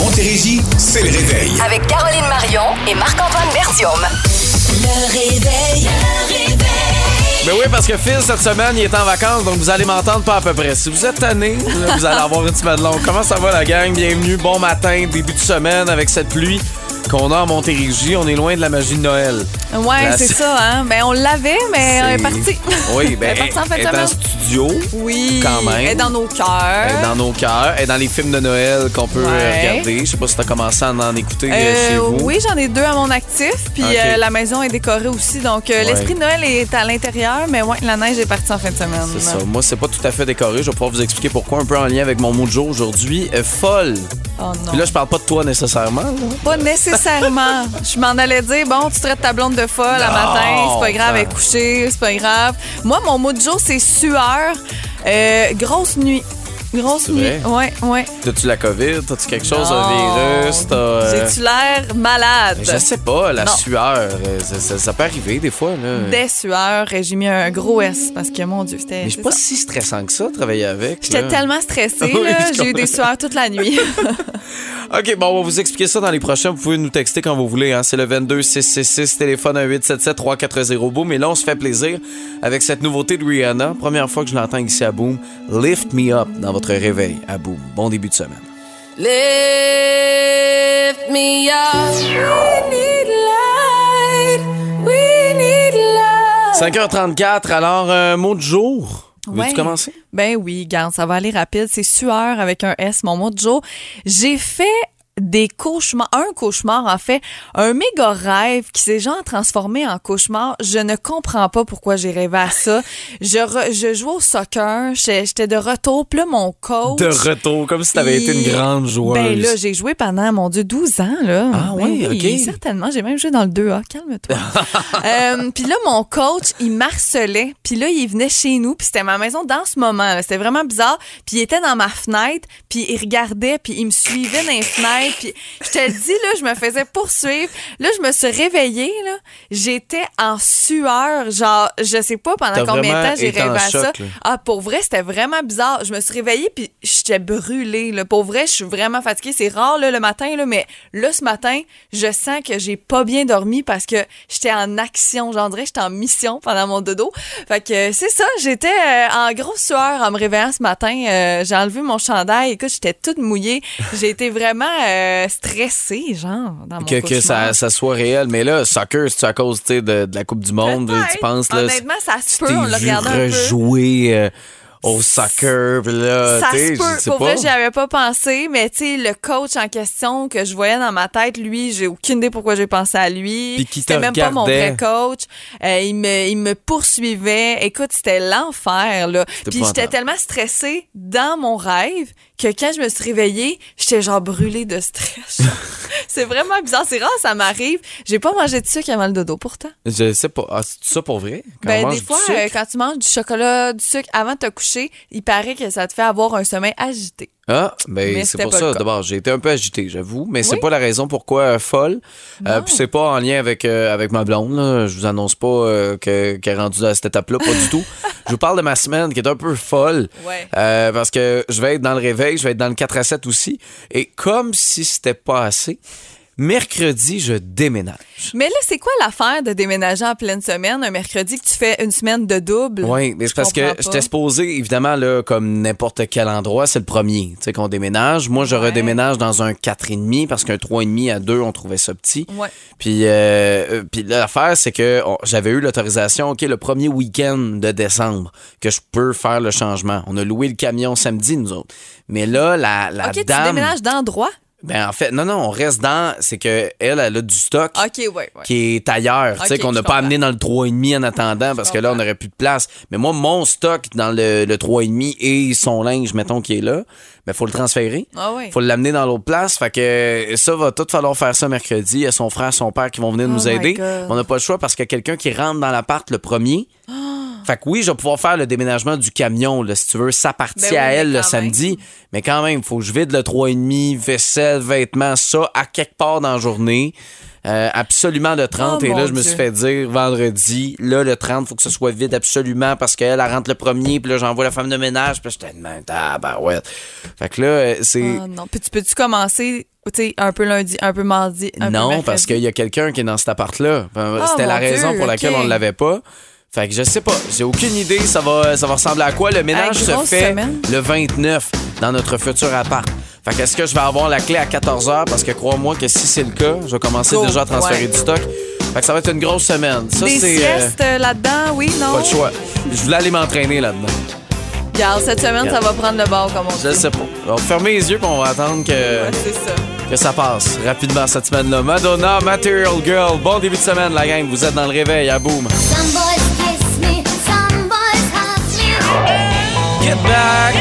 Montérégie, c'est le réveil. Avec Caroline Marion et Marc-Antoine Bertium. Le réveil. Le réveil. Ben oui, parce que Phil, cette semaine, il est en vacances, donc vous allez m'entendre pas à peu près. Si vous êtes tanné, vous allez avoir une semaine longue. Comment ça va, la gang? Bienvenue, bon matin, début de semaine avec cette pluie qu'on a en Montérégie. On est loin de la magie de Noël. Ouais, c'est ça, hein. Ben, on l'avait, mais elle est partie. Oui, ben, Elle est partie en fin de elle est en studio? Oui. Quand même. Elle est dans nos cœurs. Elle est dans nos cœurs, elle est dans les films de Noël qu'on peut euh, Ouais. regarder. Je sais pas si t'as commencé à en écouter euh, Euh, chez vous. oui, j'en ai deux à mon actif. Puis euh, la maison est décorée aussi. Donc, euh, Ouais. l'esprit de Noël est à l'intérieur. Mais ouais, la neige est partie en fin de semaine. C'est ça. Moi, c'est pas tout à fait décoré. Je vais pouvoir vous expliquer pourquoi, un peu en lien avec mon mot de jour aujourd'hui. Euh, folle. Oh non. Puis là, je parle pas de toi nécessairement. là. Pas nécessairement. Je m'en allais dire, bon, tu traites ta blonde de folle à matin, c'est pas grave, elle est ben. couchée, c'est pas grave. Moi, mon mot de jour, c'est sueur, euh, grosse nuit. Grosse nuit. Ouais, ouais. T'as-tu la COVID? T'as-tu quelque chose, Non. un virus? T'as, euh, J'ai-tu l'air malade? Je sais pas, la Non. sueur, euh, ça, ça- ça peut arriver des fois. Là. Des sueurs, et j'ai mis un gros S parce que, mon Dieu, c'était. Mais je suis pas ça. si stressant que ça, travailler avec. J'étais tellement stressée, Oui, J'ai eu des sueurs toute la nuit. OK, bon, on va vous expliquer ça dans les prochains. Vous pouvez nous texter quand vous voulez. Hein. C'est le 22 666 téléphone 1877 340 Boom. Et là, on se fait plaisir avec cette nouveauté de Rihanna. Première fois que je l'entends ici à Boom. Lift Me Up dans votre réveil à Boom. Bon début de semaine. Lift me up. We need light. We need love. 5h34, alors, un mot de jour. Veux-tu commencer? Ben oui, garde, ça va aller rapide. C'est sueur avec un S, mon mot de jour. J'ai fait des cauchemars, un cauchemar en fait, un méga rêve qui s'est genre transformé en cauchemar. Je ne comprends pas pourquoi j'ai rêvé à ça. Je, re- je jouais au soccer, j'étais de retour, puis là mon coach... De retour, comme si t'avais été une grande joueuse. Ben là, j'ai joué pendant, mon Dieu, 12 ans, là. Ah Ben oui, ok. Certainement, j'ai même joué dans le 2A, calme-toi. Euh, puis là, mon coach, il marcelait, puis là, il venait chez nous, puis c'était ma maison dans ce moment. C'était vraiment bizarre. Puis il était dans ma fenêtre, puis il regardait, puis il me suivait dans les fenêtres, puis je te dis, là, je me faisais poursuivre. Là, je me suis réveillée, là, j'étais en sueur, genre, je sais pas pendant combien de temps j'ai rêvé à ça. là. Ah, pour vrai, c'était vraiment bizarre. Je me suis réveillée puis j'étais brûlée. Là. Pour vrai, je suis vraiment fatiguée. C'est rare là, le matin, là, mais là, ce matin, je sens que j'ai pas bien dormi parce que j'étais en action. J'en dirais que j'étais en mission pendant mon dodo. Fait que c'est ça, j'étais euh, en grosse sueur en me réveillant ce matin. Euh, j'ai enlevé mon chandail. Écoute, j'étais toute mouillée. J'ai été vraiment euh, stressée, genre, dans mon que, que ça, soit réel. Mais là, soccer, c'est à cause de, de la Coupe du Monde. Tu penses, là, Honnêtement, ça se peut. On l'a regardé un peu. euh, au soccer. Là, Ça se peut. Pour pas. vrai, j'y avais pas pensé, mais tu sais, le coach en question que je voyais dans ma tête, lui, j'ai aucune idée pourquoi j'ai pensé à lui. C'était même pas mon vrai coach. Euh, il, me, il me poursuivait. Écoute, c'était l'enfer, là. Puis j'étais tellement stressée dans mon rêve que quand je me suis réveillée, j'étais genre brûlée de stress. C'est vraiment bizarre. C'est rare, ça m'arrive. J'ai pas mangé de sucre avant le dodo, pourtant. Je sais pas. Ah, c'est ça pour vrai? Quand Ben, des fois, euh, quand tu manges du chocolat, du sucre avant de te coucher, il paraît que ça te fait avoir un sommeil agité. Ah, ben c'est pour ça. D'abord, j'ai été un peu agité, j'avoue, mais c'est pas la raison pourquoi euh, folle. Euh, puis c'est pas en lien avec euh, avec ma blonde. Là. Je vous annonce pas euh, que- qu'elle est rendue à cette étape-là, pas du tout. Je vous parle de ma semaine qui est un peu folle. Ouais. Parce que je vais être dans le réveil, je vais être dans le 4 à 7 aussi. Et comme si c'était pas assez, mercredi, je déménage. Mais là, c'est quoi l'affaire de déménager en pleine semaine, un mercredi que tu fais une semaine de double? Oui, mais c'est parce que j'étais supposé, évidemment, là, comme n'importe quel endroit, c'est le premier, tu sais, qu'on déménage. Moi, je Ouais. redéménage dans un 4,5 parce qu'un 3,5 à 2, on trouvait ça petit. Ouais. Puis, euh, euh, puis l'affaire, c'est que j'avais eu l'autorisation, OK, le premier week-end de décembre, que je peux faire le changement. On a loué le camion samedi, nous autres. Mais là, la, la OK, tu déménages d'endroit? Ben, en fait, non, non, on reste dans... C'est que elle, a du stock OK, ouais, ouais. qui est ailleurs, tu sais, qu'on n'a pas amené dans le 3,5 en attendant parce que là, on n'aurait plus de place. Mais moi, mon stock dans le, le 3,5 et son linge, mettons, qui est là, ben, faut le transférer. Ah ouais. Faut l'amener dans l'autre place. Fait que ça va tout falloir faire ça mercredi. Il y a son frère, son père qui vont venir Oh nous my aider. On n'a pas le choix parce qu'il y a quelqu'un qui rentre dans l'appart le premier. Fait que oui, je vais pouvoir faire le déménagement du camion, là, si tu veux. Ça partit Ben oui, à elle le samedi. Mais quand même, il faut que je vide le 3,5, vaisselle, vêtements, ça, à quelque part dans la journée. euh, absolument le 30. Oh, et là, je me suis Dieu. fait dire vendredi, là, le 30, faut que ce soit vide absolument parce qu'elle, elle rentre le premier, puis là, j'envoie la femme de ménage, puis j'étais même, ah, ben ouais. Fait que là, euh, c'est. Ah, non. Puis tu peux-tu commencer, tu sais, un peu lundi, un peu mardi, un peu Non, parce qu'il y a quelqu'un qui est dans cet appart-là. Enfin, Ah, C'était la raison Dieu, pour laquelle on ne l'avait pas. Fait que je sais pas, j'ai aucune idée ça va, ça va ressembler à quoi. Le ménage se fait semaine. le 29 dans notre futur appart. Fait que est-ce que je vais avoir la clé à 14h? Parce que crois-moi que si c'est le cas, je vais commencer déjà à transférer Ouais. du stock. Fait que ça va être une grosse semaine. Ça, Des c'est. euh, siestes euh, là-dedans, oui, non? pas le choix. Je voulais aller m'entraîner là-dedans. Regarde, cette semaine, ça va prendre le bord, comme on dit. Je sais pas. On va fermer les yeux puis on va attendre que, Ouais, c'est ça. Que ça passe rapidement cette semaine-là. Madonna, Material Girl. Bon début de semaine, la gang. Vous êtes dans le réveil à boum. Some boys kiss me, some boys hug me. Get back!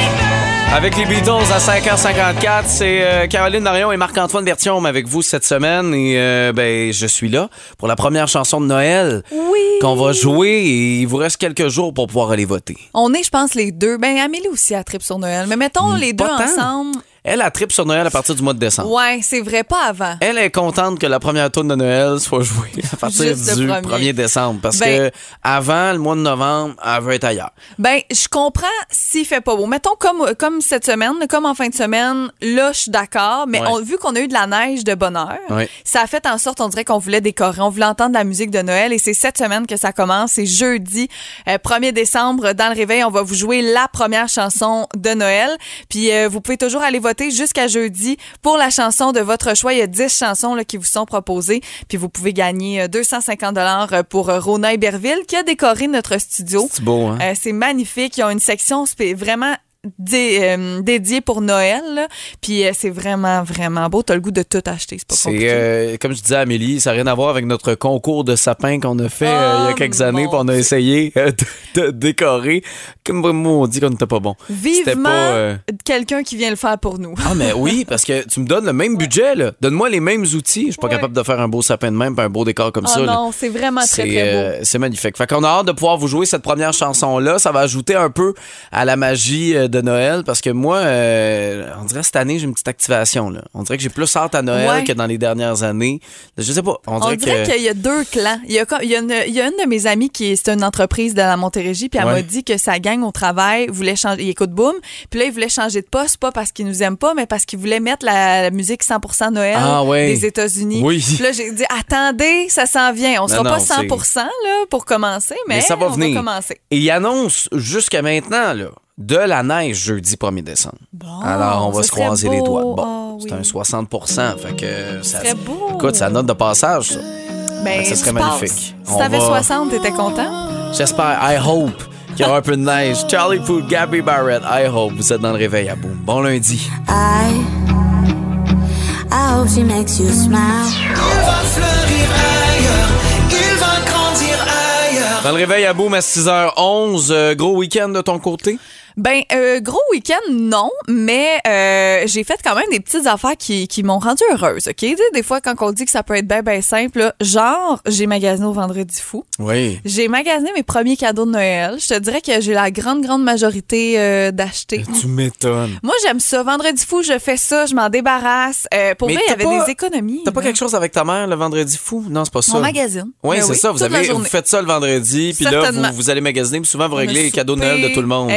Avec les Beatles à 5h54, c'est euh, Caroline Marion et Marc-Antoine Bertium avec vous cette semaine. Et euh, ben, je suis là pour la première chanson de Noël Oui. qu'on va jouer. Et il vous reste quelques jours pour pouvoir aller voter. On est, je pense, les deux. Ben, Amélie aussi à trip sur Noël. Mais mettons les deux Hmm, pas tant. ensemble. Elle a trip sur Noël à partir du mois de décembre. Ouais, c'est vrai, pas avant. Elle est contente que la première tourne de Noël soit jouée à partir Juste du premier. 1er décembre. Parce Ben- que avant le mois de novembre, elle veut être ailleurs. Ben, je comprends s'il fait pas beau. Mettons comme, comme cette semaine, comme en fin de semaine, là, je suis d'accord. Mais Ouais. on, vu qu'on a eu de la neige de bonheur, Ouais. ça a fait en sorte, on dirait qu'on voulait décorer, on voulait entendre de la musique de Noël. Et c'est cette semaine que ça commence. C'est jeudi, euh, 1er décembre, dans le réveil, on va vous jouer la première chanson de Noël. Puis euh, vous pouvez toujours aller voter jusqu'à jeudi pour la chanson de votre choix. Il y a 10 chansons là, qui vous sont proposées. Puis vous pouvez gagner euh, 250 dollars pour euh, Rona Iberville qui a décoré notre studio. C'est beau, hein? Euh, c'est magnifique. Ils ont une section vraiment dé- euh, dédiée pour Noël. là. Puis euh, c'est vraiment, vraiment beau. T'as le goût de tout acheter. C'est pas C'est compliqué. euh, comme je disais à Amélie, ça n'a rien à voir avec notre concours de sapin qu'on a fait euh, il y a Oh, quelques années, mon puis on a essayé euh, de, de décorer. Comme on dit qu'on n'était pas bon. C'était Vivement pas, euh, quelqu'un qui vient le faire pour nous. Ah, mais oui, parce que tu me donnes le même budget, là. Donne-moi les mêmes outils. Je suis pas Ouais. capable de faire un beau sapin de même, puis un beau décor comme Oh ça. là. non, c'est vraiment très, C'est très beau. euh, c'est magnifique. Fait qu'on a hâte de pouvoir vous jouer cette première chanson-là. Ça va ajouter un peu à la magie euh, de Noël parce que moi, euh, on dirait cette année, j'ai une petite activation. Là. On dirait que j'ai plus hâte à Noël Ouais. que dans les dernières années. Je sais pas. On dirait, qu'il y a deux clans. Il y a, comme- il y a une, il y a une de mes amies qui est, c'est une entreprise de la Montérégie, puis elle Ouais. m'a dit que sa gang au travail voulait changer. Il écoute Boom, puis là, il voulait changer de poste, pas parce qu'il nous aime pas, mais parce qu'il voulait mettre la, la musique 100% Noël Ah ouais. des États-Unis. Oui. Puis là, j'ai dit, attendez, ça s'en vient. On sera non, pas c'est- 100% là, pour commencer, mais, Mais ça va on venir. va commencer. Et il annonce jusqu'à maintenant, là. De la neige jeudi 1er décembre. Bon, Alors, on va ça se croiser les doigts. Bon, Ah, oui. c'est un 60 fait que ça, beau. Écoute, c'est la note de passage, ça. Ben, ça serait passes. magnifique. Si t'avais va- 60, t'étais content? J'espère, I hope qu'il y aura un peu de neige. Charlie Puth, Gabby Barrett, I hope. Vous êtes dans le réveil à boum. Bon lundi. I, I hope she makes you smile. Dans le réveil à boum à 6h11. euh, gros week-end de ton côté? Ben, euh, gros week-end, non, mais euh, j'ai fait quand même des petites affaires qui, qui m'ont rendue heureuse, OK? Tu sais, des fois, quand on dit que ça peut être bien, bien simple, là, genre, j'ai magasiné au Vendredi fou. Oui. J'ai magasiné mes premiers cadeaux de Noël. Je te dirais que j'ai la grande, grande majorité euh, d'acheter. Tu m'étonnes. Moi, j'aime ça. Vendredi fou, je fais ça, je m'en débarrasse. Euh, pour Mais vrai, il y avait pas- des économies. T'as pas quelque chose avec ta mère le vendredi fou? Non, c'est pas ça. Mon magazine. Oui, Ben c'est ça. Vous, avez, vous faites ça le vendredi, puis là, vous, vous allez magasiner, puis souvent, vous On réglez les cadeaux de Noël de tout le monde. là.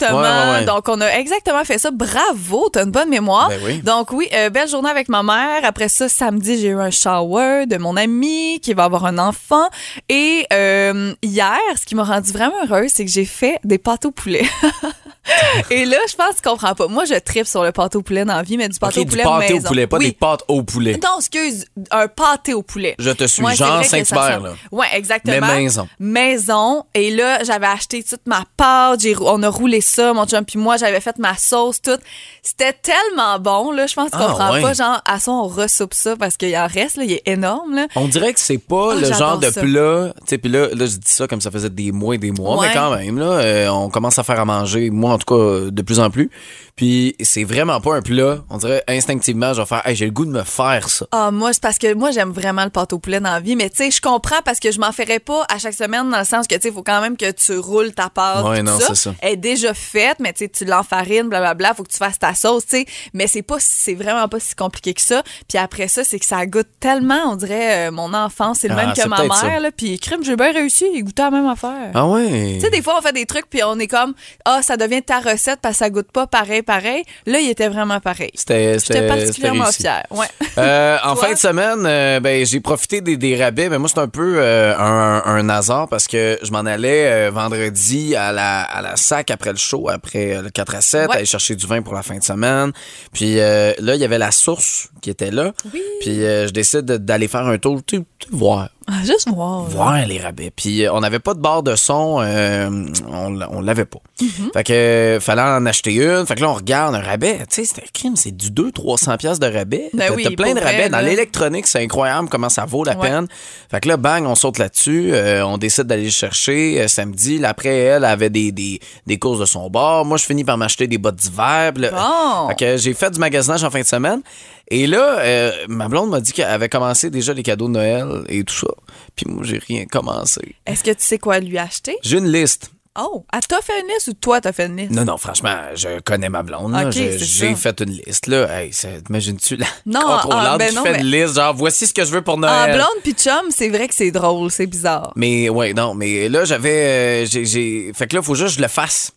Exactement. Ouais, ouais, ouais. Donc, on a exactement fait ça. Bravo, t'as une bonne mémoire. Ben oui. Donc, oui, euh, belle journée avec ma mère. Après ça, samedi, j'ai eu un shower de mon ami qui va avoir un enfant. Et euh, hier, ce qui m'a rendu vraiment heureuse, c'est que j'ai fait des pâtes au poulet. Et là, je pense que tu comprends pas. Moi, je tripe sur le pâte au poulet dans la vie, mais du pâte OK, au du poulet pâté au maison. poulet, pas Oui. des pâtes au poulet. Non, excuse, un pâté au poulet. Je te suis. Ouais, ça Saint-Hubert, là. Ouais, exactement. Mais maison. Maison. Et là, j'avais acheté toute ma pâte. On a roulé ça, mon chum puis moi. J'avais fait ma sauce, tout. C'était tellement bon, là. Je pense tu Ah, comprends ouais. pas. Genre, à ça, on ressoupe ça parce qu'il en reste, là. Il est énorme, là. On dirait que c'est pas Ah, le genre de ça. plat. Tu sais, puis là, là, je dis ça comme ça faisait des mois et des mois, Ouais. mais quand même, là, euh, on commence à faire à manger. Moi, en tout cas de plus en plus. Puis c'est vraiment pas un plat. On dirait instinctivement, je vais faire, hey, j'ai le goût de me faire ça. Ah, moi, c'est parce que moi, j'aime vraiment le pâte au poulet dans la vie. Mais tu sais, je comprends parce que je m'en ferais pas à chaque semaine dans le sens que, tu sais, il faut quand même que tu roules ta pâte. Ouais, non, c'est ça. Déjà faite, mais tu l'enfarines, blablabla. Faut que tu fasses ta sauce, tu sais. Mais c'est pas, c'est vraiment pas si compliqué que ça. Puis après ça, c'est que ça goûte tellement, on dirait, euh, mon enfance. C'est le Ah, même que ma ça. mère, là. Puis crime, j'ai bien réussi. Il goûtait la même affaire. Ah ouais. Tu sais, des fois, on fait des trucs, puis on est comme, ah, ça devient ta recette parce que ça goûte pas pareil, pareil. Là, il était vraiment pareil. C'était particulièrement fière. Ouais. Euh, en fin de semaine, euh, ben, j'ai profité des, des rabais, mais moi, c'est un peu un, un hasard parce que je m'en allais vendredi à la, à la SAC après le show, après euh, le 4 à 7, Ouais. aller chercher du vin pour la fin de semaine. Puis euh, là, il y avait la source qui était là. Puis euh, je décide de- d'aller faire un tour, tu voir. Ah, juste voir. là. voir les rabais. Puis euh, on n'avait pas de barre de son, euh, on, l'avait pas. Mm-hmm. Fait que euh, fallait en acheter une. Fait que là on regarde un rabais, tu sais, c'était un crime, c'est du 2 300 pièces de rabais. Ben T'as- oui, plein de vrai, rabais dans l'électronique, c'est incroyable comment ça vaut la Ouais. peine. Fait que là bang, on saute là-dessus, euh, on décide d'aller le chercher samedi. Là, après elle avait des, des, des courses de son bord. Moi je finis par m'acheter des bottes d'hiver. Bon. Fait que j'ai fait du magasinage en fin de semaine. Et là, euh, ma blonde m'a dit qu'elle avait commencé déjà les cadeaux de Noël et tout ça. Puis moi, j'ai rien commencé. Est-ce que tu sais quoi lui acheter? J'ai une liste. Oh, elle t'a fait une liste ou toi t'as fait une liste? Non, non, franchement, je connais ma blonde. J'ai fait une liste. là. Hey, T'imagines-tu la Non, contrôlante ah, ben qui non, fait mais- une liste, genre, voici ce que je veux pour Noël. blonde puis chum, c'est vrai que c'est drôle, c'est bizarre. Mais ouais, non, mais là, j'avais. euh, j'ai- Fait que là, il faut juste que je le fasse.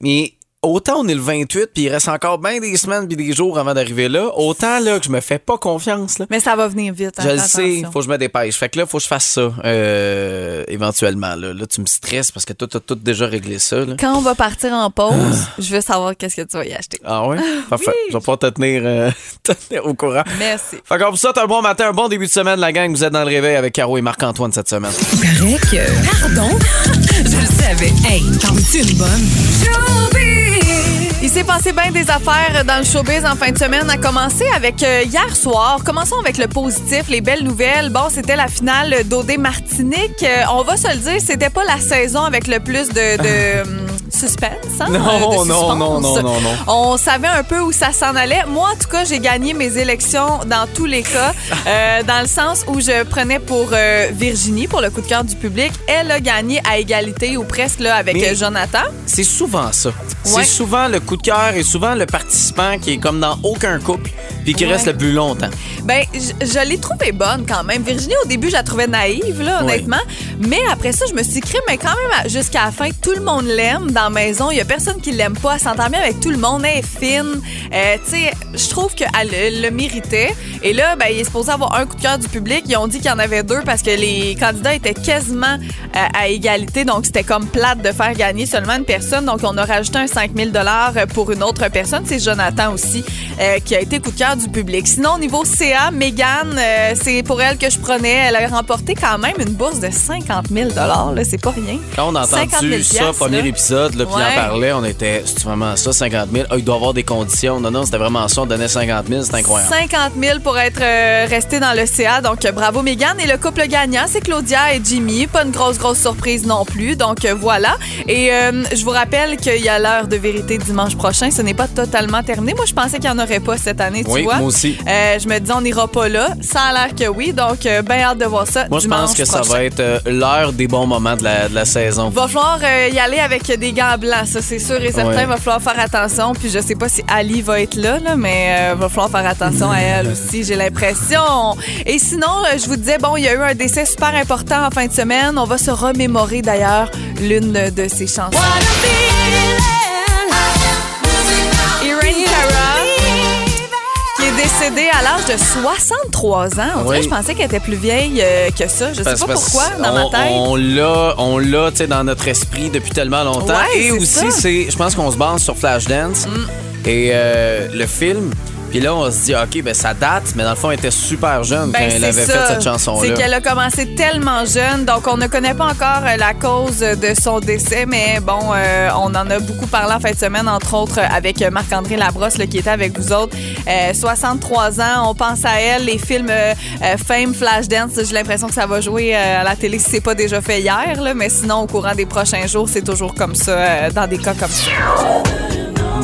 Mais autant on est le 28, puis il reste encore bien des semaines puis des jours avant d'arriver là, autant là que je me fais pas confiance. Là. Mais ça va venir vite. hein, Je le sais, faut que je me dépêche. Fait que là, faut que je fasse ça euh, éventuellement. Là. là, tu me stresses parce que toi, t'as tout déjà réglé ça. Là. Quand on va partir en pause, je veux savoir qu'est-ce que tu vas y acheter. Ah ouais? Parfait. Je vais pouvoir te tenir, euh, te tenir au courant. Merci. Fait qu'on vous souhaite un bon matin, un bon début de semaine, la gang. Vous êtes dans le réveil avec Caro et Marc-Antoine cette semaine. Paraît que. Pardon? Je le savais. Hey, t'en veux-tu une bonne? Il s'est passé bien des affaires dans le showbiz en fin de semaine, à commencer avec euh, hier soir. Commençons avec le positif, les belles nouvelles. Bon, c'était la finale d'OD Martinique. Euh, on va se le dire, c'était pas la saison avec le plus de, de suspense. hein, Non, de non, non, non, non, non. On savait un peu où ça s'en allait. Moi, en tout cas, j'ai gagné mes élections dans tous les cas, euh, dans le sens où je prenais pour euh, Virginie, pour le coup de cœur du public. Elle a gagné à égalité ou presque là, avec Mais- euh, Jonathan. C'est souvent ça. Ouais. C'est souvent le coup de cœur et souvent le participant qui est comme dans aucun couple puis qui Ouais. reste le plus longtemps. Ben, je, je l'ai trouvée bonne quand même. Virginie, au début, je la trouvais naïve, là, honnêtement. Mais après ça, je me suis créé, mais quand même, jusqu'à la fin, tout le monde l'aime dans la maison. Il y a personne qui l'aime pas. Elle s'entend bien avec tout le monde. Elle est fine. Euh, tu sais, je trouve qu'elle le, méritait. Et là, ben, il est supposé avoir un coup de cœur du public. Ils ont dit qu'il y en avait deux parce que les candidats étaient quasiment euh, à égalité. Donc, c'était comme plate de faire gagner seulement une personne. Donc, on a rajouté un 5 000 pour une autre personne. C'est Jonathan aussi euh, qui a été coup de cœur du public. Sinon, au niveau CA, Megan, c'est pour elle que je prenais. Elle a remporté quand même une bourse de 50 000 là, C'est pas rien. Quand on a 50 entendu 000 ça, premier là. Épisode, là, puis il Ouais. en parlait, on était, c'est vraiment ça, 50 000. Ah, il doit avoir des conditions. Non, non, c'était vraiment ça, on donnait 50 000, c'est incroyable. 50 000 pour être euh, resté dans le CA. Donc, euh, bravo, Megan. Et le couple gagnant, c'est Claudia et Jimmy. Pas une grosse, grosse surprise non plus. Donc, euh, voilà. Et euh, je vous rappelle qu'il y a l'heure de vérité dimanche prochain. Ce n'est pas totalement terminé. Moi, je pensais qu'il n'y en aurait pas cette année, tu Oui, vois. moi aussi. Je me dis, on n'ira pas là. Ça a l'air que oui. Donc, bien hâte de voir ça Moi, je pense que ça va être l'heure des bons moments de la, de la saison. Va falloir y aller avec des gants blancs, ça c'est sûr et certain. Ouais. Va falloir faire attention. Puis je sais pas si Ali va être là, là mais euh, va falloir faire attention à elle aussi, j'ai l'impression. Et sinon, euh, je vous disais, bon, il y a eu un décès super important en fin de semaine. On va se remémorer d'ailleurs l'une de, ses chansons. Décédée à l'âge de 63 ans. On dirait Oui. que je pensais qu'elle était plus vieille euh, que ça. Je sais Parce- pas parce pourquoi, dans on, ma tête. On l'a, on l'a, tu sais, dans notre esprit depuis tellement longtemps. Ouais, Et aussi. Mm. c'est, je pense qu'on se base sur Flashdance. Et euh, le film, Puis là, on se dit, OK, ben ça date, mais dans le fond, elle était super jeune Ben, quand elle c'est avait ça. fait cette C'est chanson-là. qu'elle a commencé tellement jeune, donc on ne connaît pas encore euh, la cause de son décès, mais bon, euh, on en a beaucoup parlé en fin de semaine, entre autres euh, avec Marc-André Labrosse là, qui était avec vous autres. Euh, 63 ans, on pense à elle, les films euh, euh, Fame, Flashdance, j'ai l'impression que ça va jouer euh, à la télé si c'est pas déjà fait hier, là, mais sinon au courant des prochains jours, c'est toujours comme ça, euh, dans des cas comme ça.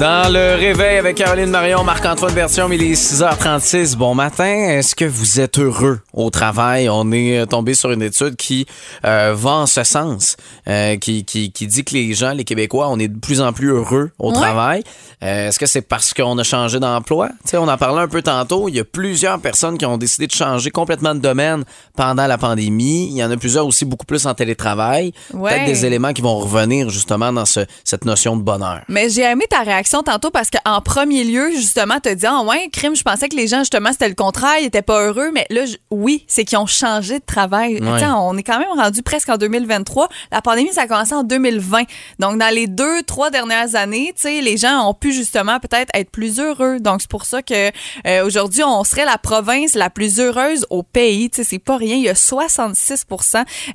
Dans le réveil avec Caroline Marion, Marc-Antoine Bertium, il est 6h36. Bon matin. Est-ce que vous êtes heureux au travail? On est euh, tombé sur une étude qui euh, va en ce sens, euh, qui, qui, qui dit que les gens, les Québécois, on est de plus en plus heureux au Ouais. travail. Euh, Est-ce que c'est parce qu'on a changé d'emploi? On en parlait un peu tantôt. Il y a plusieurs personnes qui ont décidé de changer complètement de domaine pendant la pandémie. Il y en a plusieurs aussi beaucoup plus en télétravail. Ouais. Peut-être des éléments qui vont revenir justement dans ce, cette notion de bonheur. Mais j'ai aimé ta réaction tantôt parce qu'en premier lieu, justement, te dit, ah ouais, crime, je pensais que les gens, justement, c'était le contraire, ils étaient pas heureux. Mais là, oui, c'est qu'ils ont changé de travail. Ouais. Tiens, on est quand même rendu presque en 2023. La pandémie, ça a commencé en 2020. Donc, dans les deux, trois dernières années, tu sais, les gens ont pu justement peut-être être plus heureux. Donc, c'est pour ça que euh, aujourd'hui, on serait la province la plus heureuse au pays. Tu sais, c'est pas rien. Il y a 66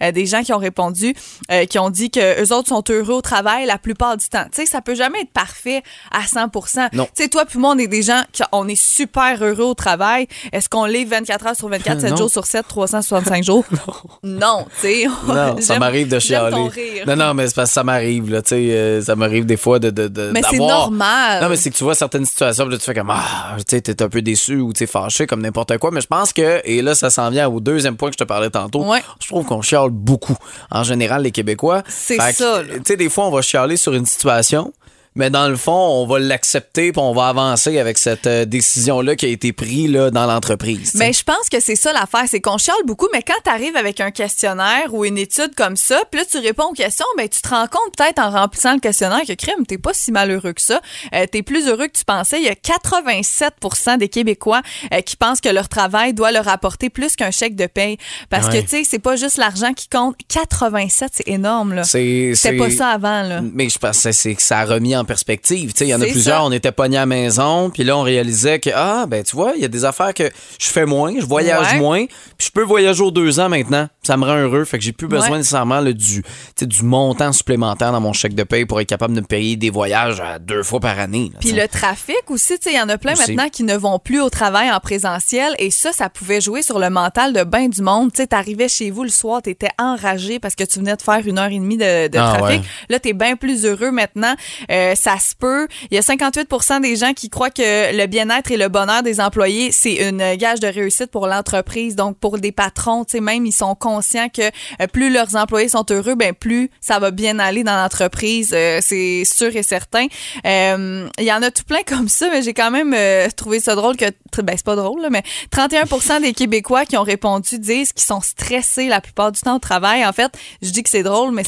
euh, des gens qui ont répondu, euh, qui ont dit que eux autres sont heureux au travail la plupart du temps. Tu sais, ça peut jamais être parfait à 100 Non. Tu sais, toi puis moi, on est des gens qui on est super heureux au travail. Est-ce qu'on l'est 24 heures sur 24, 7 Non. jours sur 7, 365 jours? non, tu sais. Non, ça m'arrive de chialer. Non, non, mais c'est parce que ça m'arrive, là. Tu sais, euh, ça m'arrive des fois de. de, de- Mais c'est normal. Non, mais c'est que tu vois certaines situations, puis là, tu fais comme, ah, tu sais, t'es un peu déçu ou tu es fâché, comme n'importe quoi. Mais je pense que, et là, ça s'en vient au deuxième point que je te parlais tantôt. Ouais. Je trouve qu'on chiale beaucoup, en général, les Québécois. C'est ça. Tu sais, des fois, on va chialer sur une situation. Mais dans le fond, on va l'accepter puis on va avancer avec cette euh, décision-là qui a été prise là, dans l'entreprise. Mais je pense que c'est ça l'affaire, c'est qu'on chiale beaucoup, mais quand tu arrives avec un questionnaire ou une étude comme ça, puis là tu réponds aux questions, ben tu te rends compte peut-être en remplissant le questionnaire que crime, t'es pas si malheureux que ça. Euh, t'es plus heureux que tu pensais. Il y a 87% des Québécois euh, qui pensent que leur travail doit leur apporter plus qu'un chèque de paye. Parce Ouais. que tu sais, c'est pas juste l'argent qui compte. 87, c'est énorme là. C'est pas ça avant là. Mais je pense que c'est que ça a remis en perspective. Tu Il y en a plusieurs, ça. on était pognés à la maison, puis là, on réalisait que, ah, ben, tu vois, il y a des affaires que je fais moins, je voyage Ouais. moins, puis je peux voyager aux deux ans maintenant. Ça me rend heureux. Fait que j'ai plus besoin Ouais. nécessairement là, du, tu du montant supplémentaire dans mon chèque de paye pour être capable de me payer des voyages à deux fois par année. Puis tu le trafic aussi, tu il y en a plein Aussi. maintenant qui ne vont plus au travail en présentiel et ça, ça pouvait jouer sur le mental de bien du monde. Tu sais, t'arrivais chez vous le soir, t'étais enragé parce que tu venais de faire une heure et demie de, de Ah, trafic. ouais. Là, t'es bien plus heureux maintenant. Euh, ça se peut. Il y a 58% des gens qui croient que le bien-être et le bonheur des employés, c'est une gage de réussite pour l'entreprise. Donc, pour des patrons, tu sais, même, ils sont conscients que euh, plus leurs employés sont heureux, ben plus ça va bien aller dans l'entreprise. Euh, c'est sûr et certain. Euh, Il y en a tout plein comme ça, mais j'ai quand même euh, trouvé ça drôle que, ben c'est pas drôle, là, mais 31% des Québécois qui ont répondu disent qu'ils sont stressés la plupart du temps au travail. En fait, je dis que c'est drôle, mais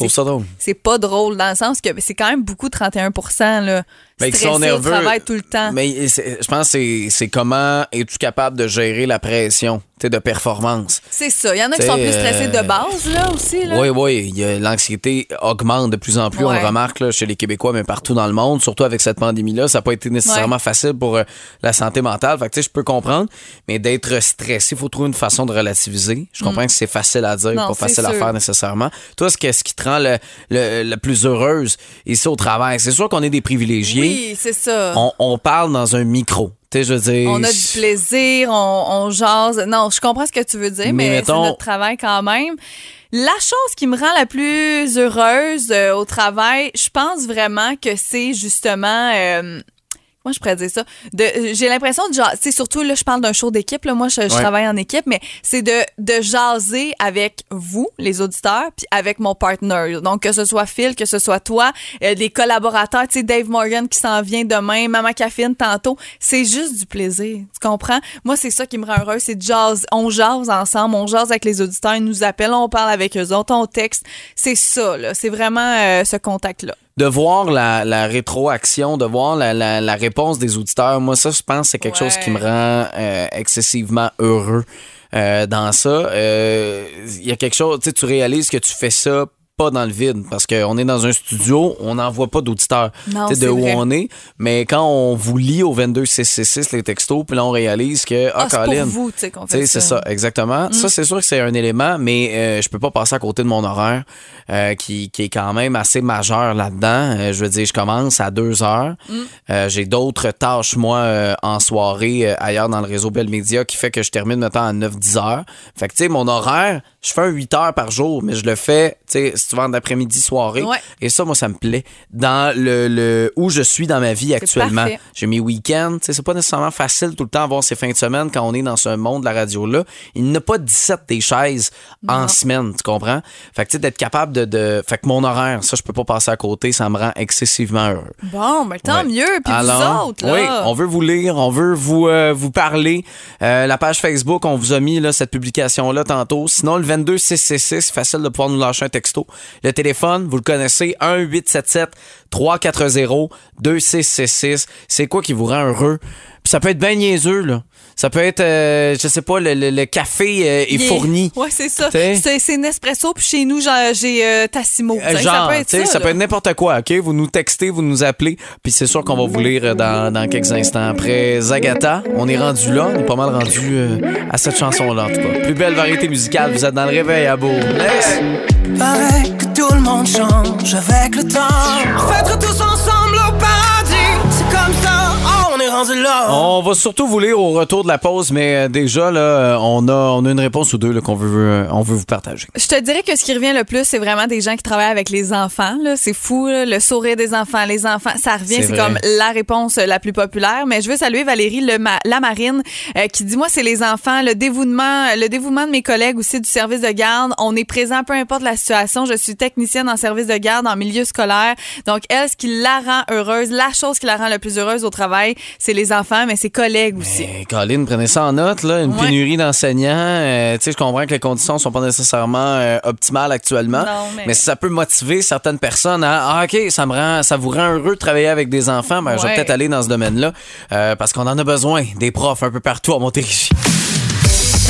c'est pas drôle dans le sens que c'est quand même beaucoup 31 là. Qui stressés sont nerveux. au travail tout le temps. Mais je pense que c'est- comment es-tu capable de gérer la pression? De performance. C'est ça. Il y en a qui sont plus stressés euh, de base, là, aussi. Là. Oui, oui. L'anxiété augmente de plus en plus. On le remarque là, chez les Québécois, mais partout dans le monde, surtout avec cette pandémie-là. Ça n'a pas été nécessairement facile pour euh, la santé mentale. Fait que, tu sais, je peux comprendre, mais d'être stressé, il faut trouver une façon de relativiser. Je comprends que c'est facile à dire, Mm. Non, pas facile à faire nécessairement. Toi, ce qu'est-ce qui te rend le, le- la plus heureuse ici au travail? C'est sûr qu'on est des privilégiés. Oui, c'est ça. On, on parle dans un micro. Tu sais, je veux dire. On a du plaisir, on, on jase. Non, je comprends ce que tu veux dire, Mais mais, mettons- c'est notre travail quand même. La chose qui me rend la plus heureuse euh, au travail, je pense vraiment que c'est justement. euh, Comment je pourrais dire ça? J'ai l'impression de jaser, surtout là, je parle d'un show d'équipe, là, moi je, je Ouais. travaille en équipe, mais c'est de, de jaser avec vous, les auditeurs, puis avec mon partner. Donc que ce soit Phil, que ce soit toi, euh, les collaborateurs, tu sais, Dave Morgan qui s'en vient demain, Maman Caffine tantôt, c'est juste du plaisir, tu comprends? Moi, c'est ça qui me rend heureuse, c'est de jase, on jase ensemble, on jase avec les auditeurs, ils nous appellent, on parle avec eux autres, on texte, c'est ça, là, c'est vraiment euh, ce contact-là. De voir la, la rétroaction, de voir la, la- la réponse des auditeurs, moi, ça, je pense, c'est quelque Ouais. chose qui me rend euh, excessivement heureux euh, dans ça. Euh, Il y a quelque chose, tu sais, tu réalises que tu fais ça pas dans le vide parce qu'on est dans un studio, on n'envoie pas d'auditeurs de où vrai. on est. Mais quand on vous lit au 22666 les textos, puis là, on réalise que, ah, Ah, c'est pour Colin, vous, tu sais, qu'on tu sais, fait c'est ça. Mm. ça, exactement. Ça, c'est sûr que c'est un élément, mais euh, je peux pas passer à côté de mon horaire euh, qui, qui est quand même assez majeur là-dedans. Euh, je veux dire, je commence à 2 heures. Mm. Euh, J'ai d'autres tâches, moi, en soirée ailleurs dans le réseau Bell Media qui fait que je termine maintenant à 9-10 heures. Fait que, tu sais, mon horaire, je fais un 8 heures par jour, mais je le fais, sais, souvent d'après-midi, soirée. Ouais. Et ça, moi, ça me plaît. Dans le, le où je suis dans ma vie actuellement. J'ai mes week-ends. C'est pas nécessairement facile tout le temps avoir ces fins de semaine quand on est dans ce monde de la radio-là. Il n'y a pas 17 des chaises en semaine, tu comprends? Fait que, tu sais, d'être capable de, de. Fait que mon horaire, ça, je peux pas passer à côté, ça me rend excessivement heureux. Bon, ben tant Ouais. mieux. Puis Alors, vous autres, là. Oui, on veut vous lire, on veut vous, euh, vous parler. Euh, la page Facebook, on vous a mis là, cette publication-là tantôt. Sinon, le 22666, facile de pouvoir nous lâcher un Le téléphone, vous le connaissez, 1-877-340-2666. C'est quoi qui vous rend heureux? Puis ça peut être bien niaiseux, là. Ça peut être, euh, je sais pas, le, le- le café euh, est fourni. Ouais, c'est ça. C'est c'est Nespresso, puis chez nous, genre, j'ai euh, Tassimo. Euh, Genre, ça peut être tu sais, ça. ça là. peut être n'importe quoi, OK? Vous nous textez, vous nous appelez, puis c'est sûr qu'on va vous lire dans, dans quelques instants. Après Zagata, on est rendu là, on est pas mal rendu euh, à cette chanson-là, en tout cas. Plus belle variété musicale, vous êtes dans le réveil à beau. Paraît que tout le monde change avec le temps. Faites tous rendu là. On va surtout vous lire au retour de la pause, mais euh, déjà, là, on a, on a une réponse ou deux là, qu'on veut, euh, on veut vous partager. Je te dirais que ce qui revient le plus, c'est vraiment des gens qui travaillent avec les enfants. là. C'est fou, là, le sourire des enfants, les enfants, ça revient. C'est comme la réponse euh, la plus populaire. Mais je veux saluer Valérie Le Ma- Lamarine euh, qui dit moi c'est les enfants, le dévouement, le dévouement de mes collègues aussi du service de garde. On est présent peu importe la situation. Je suis technicienne en service de garde en milieu scolaire. Donc elle, ce qui la rend heureuse, la chose qui la rend le plus heureuse au travail, c'est les enfants, mais ses collègues aussi. Eh, Colin, prenez ça en note, là, une Ouais. pénurie d'enseignants. euh, tu sais, je comprends que les conditions sont pas nécessairement euh, optimales actuellement, Non, mais- si ça peut motiver certaines personnes à ah ok, ça me rend, ça vous rend heureux de travailler avec des enfants, ben je vais peut-être aller dans ce domaine-là euh, parce qu'on en a besoin des profs un peu partout à Montérégie.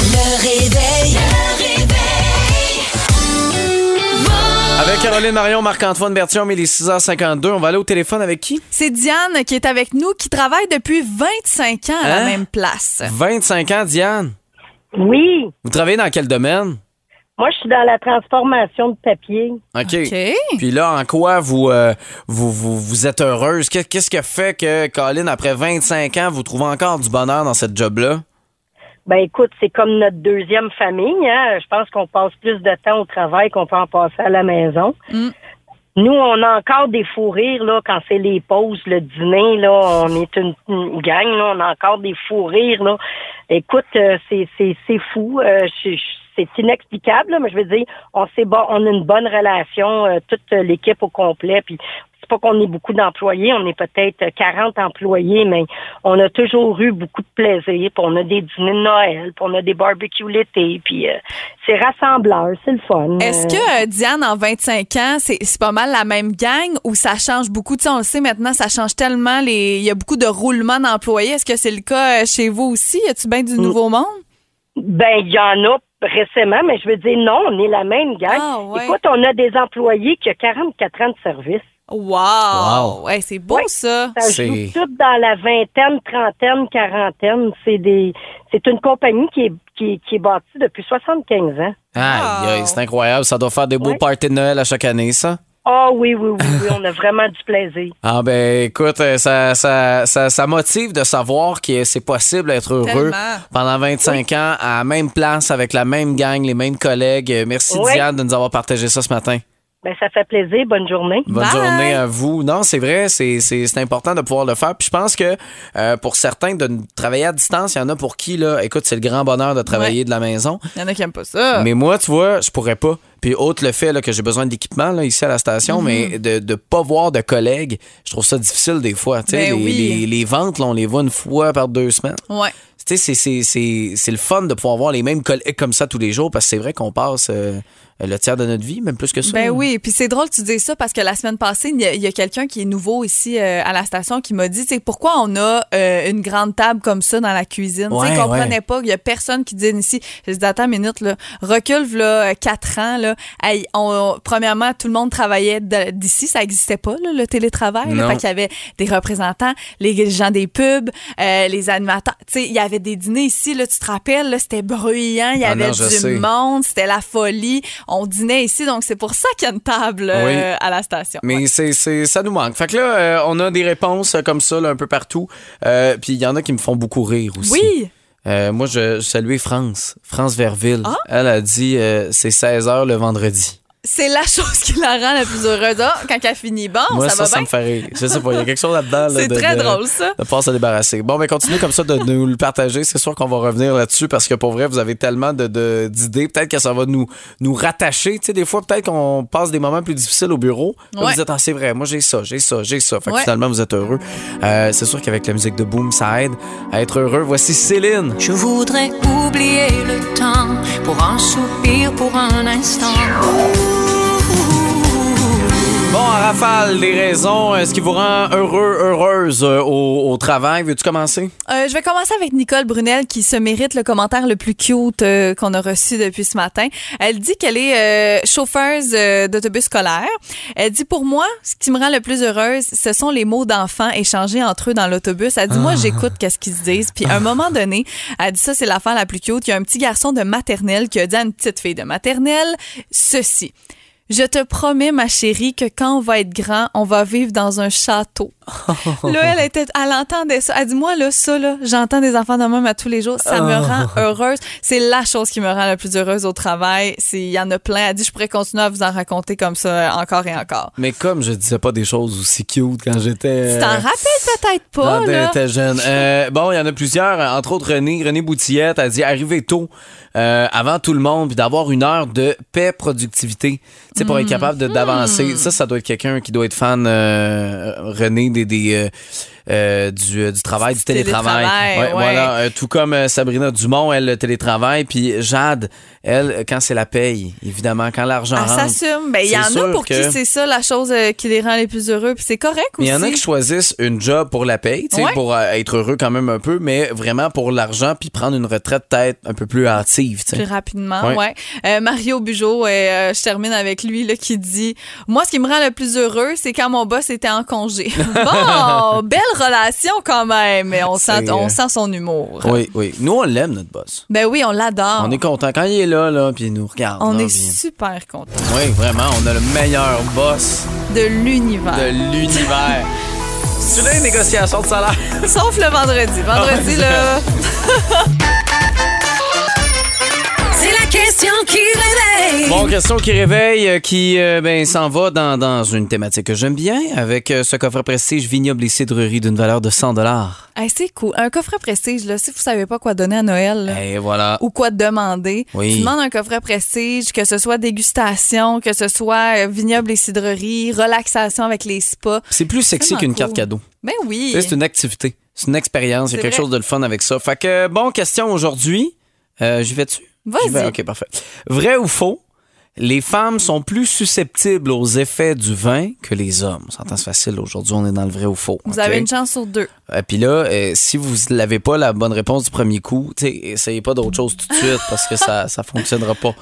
Le réveil. Le réveil. Avec Caroline Marion, Marc-Antoine Bertium, il est 6h52. On va aller au téléphone avec qui? C'est Diane qui est avec nous, qui travaille depuis 25 ans à la Hein? même place. 25 ans, Diane? Oui, Vous travaillez dans quel domaine? moi je suis dans la transformation de papier. OK. OK. Puis là, en quoi vous, euh, vous, vous, vous êtes heureuse? Qu'est- Qu'est-ce qui fait que, Colin, après 25 ans, vous trouvez encore du bonheur dans cette job-là? Ben écoute, c'est comme notre deuxième famille. Hein? Je pense qu'on passe plus de temps au travail qu'on peut en passer à la maison. Mm. Nous, on a encore des fous rires là, quand c'est les pauses, le dîner. Là, on est une, une gang. Là, on a encore des fous rires. Là. Écoute, euh, c'est c'est c'est fou. Euh, c'est inexplicable, là, mais je veux dire, on bon, on a une bonne relation, euh, toute l'équipe au complet. Puis pas qu'on est beaucoup d'employés, on est peut-être 40 employés, mais on a toujours eu beaucoup de plaisir. Puis on a des dîners de Noël, puis on a des barbecues l'été, puis euh, c'est rassembleur, c'est le fun. Est-ce que, euh, Diane, en 25 ans, c'est c'est pas mal la même gang ou ça change beaucoup? Tu sais, on le sait maintenant, ça change tellement. les Il y a beaucoup de roulements d'employés. Est-ce que c'est le cas euh, chez vous aussi? Y a-tu bien Mm. du nouveau monde? Ben, il y en a récemment, mais je veux dire, non, on est la même gang. Ah, ouais. Écoute, on a des employés qui ont 44 ans de service. Wow! Wow. Ouais, c'est beau, Ouais. ça. Ça C'est- joue tout dans la vingtaine, trentaine, quarantaine. C'est des, c'est une compagnie qui est, qui, qui est bâtie depuis 75 ans. Aïe, aïe, c'est incroyable. Ça doit faire des beaux Ouais. parties de Noël à chaque année, ça. Ah oui, oui, oui, oui, on a vraiment du plaisir. Ah ben écoute, euh, ça, ça, ça, ça motive de savoir que c'est possible d'être heureux Tellement. pendant 25 ans à la même place avec la même gang, les mêmes collègues. Merci Oui. Diane de nous avoir partagé ça ce matin. Ben, ça fait plaisir. Bonne journée. Bonne Bye. journée à vous. Non, c'est vrai, c'est, c'est, c'est important de pouvoir le faire. Puis je pense que euh, pour certains, de travailler à distance, il y en a pour qui, là, écoute, c'est le grand bonheur de travailler Ouais. de la maison. Il y en a qui aiment pas ça. Mais moi, tu vois, je pourrais pas. Puis autre le fait là, que j'ai besoin d'équipement là, ici à la station, Mhm. mais de ne pas voir de collègues, je trouve ça difficile des fois. Tu sais, Ben les, oui. les, les ventes, là, on les voit une fois par deux semaines. Ouais. Tu sais, c'est, c'est, c'est, c'est le fun de pouvoir voir les mêmes collègues comme ça tous les jours parce que c'est vrai qu'on passe euh, le tiers de notre vie, même plus que ça. Ben oui, puis c'est drôle que tu dises ça parce que la semaine passée, il y a, quelqu'un qui est nouveau ici euh, à la station qui m'a dit, c'est pourquoi on a euh, une grande table comme ça dans la cuisine? Tu sais, comprenait ouais. pas, il y a personne qui dîne ici. J'ai dit, attends une minute, là, recule, là, 4 ans, là. Hey, on- premièrement, tout le monde travaillait d'ici, ça existait pas, là, le télétravail. là. Fait qu'il y avait des représentants, les gens des pubs, euh, les animateurs. Tu sais, il y avait des dîners ici, là, tu te rappelles, là, c'était bruyant, il y Ah avait non, je du sais. monde, c'était la folie. On dînait ici, donc c'est pour ça qu'il y a une table euh, à la station. Mais Ouais. c'est, c'est, ça nous manque. Fait que là, euh, on a des réponses euh, comme ça là, un peu partout. Euh, Puis il y en a qui me font beaucoup rire aussi. Oui. Moi, je, je saluais France, France Verville. Ah. Elle a dit c'est 16 h le vendredi. C'est la chose qui la rend la plus heureuse. Ah, quand elle finit, bon, Moi, ça, ça, va ça bien. me fait rire. Je sais pas, il y a quelque chose là-dedans. là, C'est de- très de- drôle, ça. De pas se débarrasser. Bon, mais continuez comme ça de, nous le partager. C'est sûr qu'on va revenir là-dessus parce que pour vrai, vous avez tellement de, de- d'idées. Peut-être que ça va nous, nous rattacher. Tu sais, des fois, peut-être qu'on passe des moments plus difficiles au bureau. Là, Ouais. Vous êtes, ah, c'est vrai, moi j'ai ça, j'ai ça, j'ai ça. Fait que Ouais. finalement, vous êtes heureux. Euh, c'est sûr qu'avec la musique de Boom, ça aide à être heureux. Voici Céline. Je voudrais oublier le temps pour un soupir pour un instant. Bon, en rafale, les raisons, est-ce qui vous rend heureux, heureuse euh, au, au travail? Veux-tu commencer? Euh, je vais commencer avec Nicole Brunel qui se mérite le commentaire le plus cute euh, qu'on a reçu depuis ce matin. Elle dit qu'elle est euh, chauffeuse euh, d'autobus scolaire. Elle dit pour moi, ce qui me rend le plus heureuse, ce sont les mots d'enfants échangés entre eux dans l'autobus. Elle dit moi j'écoute qu'est-ce qu'ils se disent. Puis à un moment donné, elle dit ça c'est l'affaire la plus cute. Il y a un petit garçon de maternelle qui a dit à une petite fille de maternelle ceci. Je te promets, ma chérie, que quand on va être grand, on va vivre dans un château. Là, elle était, elle entendait ça. Elle dit, moi, là, ça, là, j'entends des enfants de même à tous les jours. Ça me rend heureuse. C'est la chose qui me rend la plus heureuse au travail. Il y en a plein. Elle dit, je pourrais continuer à vous en raconter comme ça encore et encore. Mais comme je disais pas des choses aussi cute quand j'étais. Tu t'en rappelles peut-être pas, Quand là? t'étais jeune. Euh, bon, il y en a plusieurs, entre autres René. René Boutillette a dit arriver tôt, euh, avant tout le monde, puis d'avoir une heure de paix productivité. Sais, pour être capable d'avancer. Ça, ça doit être quelqu'un qui doit être fan, euh, René, des, des, euh, du, euh, du travail, du télétravail. télétravail, ouais. Voilà. Euh, tout comme Sabrina Dumont, elle, le télétravail. Puis Jade, elle, quand c'est la paye, évidemment, quand l'argent Elle rentre. s'assume. Ben, il y en a pour que- qui c'est ça la chose qui les rend les plus heureux. Puis c'est correct aussi. il y en a qui choisissent une job pour la paye, Ouais. pour être heureux quand même un peu, mais vraiment pour l'argent, puis prendre une retraite peut-être un peu plus hâtive. Plus rapidement. Euh, Mario Bugeaud, je termine avec lui, là, qui dit Moi, ce qui me rend le plus heureux, c'est quand mon boss était en congé. bon, belle relation quand même, mais on sent, on euh, sent son humour. Oui, oui. Nous, on l'aime, notre boss. Ben oui, on l'adore. On est content. Quand il est là, là, puis il nous regarde. On là, est puis- super content Oui, vraiment, on a le meilleur boss de l'univers. de l'univers. Tu l'as une négociation de salaire? Sauf le vendredi. Vendredi, Ah, là. Bon, question qui réveille, euh, qui euh, ben, s'en va dans, dans une thématique que j'aime bien, avec euh, ce coffret prestige vignoble et cidrerie d'une valeur de 100 Hey, c'est cool. Un coffret prestige, là, si vous savez pas quoi donner à Noël, là, Et voilà. ou quoi demander. Oui. Tu demandes un coffret prestige, que ce soit dégustation, que ce soit vignoble et cidrerie, relaxation avec les spas. C'est plus sexy qu'une cool. carte cadeau. Ben oui. C'est une activité. C'est une expérience. Il y a C'est quelque vrai. chose de le fun avec ça. Fait que, bon, question aujourd'hui. Euh, J'y vais-tu? Vas-y. OK, parfait. Vrai ou faux? Les femmes sont plus susceptibles aux effets du vin que les hommes. S'entend, c'est facile. Aujourd'hui, on est dans le vrai ou faux. Vous avez une chance sur deux. Euh, Puis là, euh, si vous n'avez pas la bonne réponse du premier coup, essayez pas d'autre chose tout de suite parce que ça ça fonctionnera pas.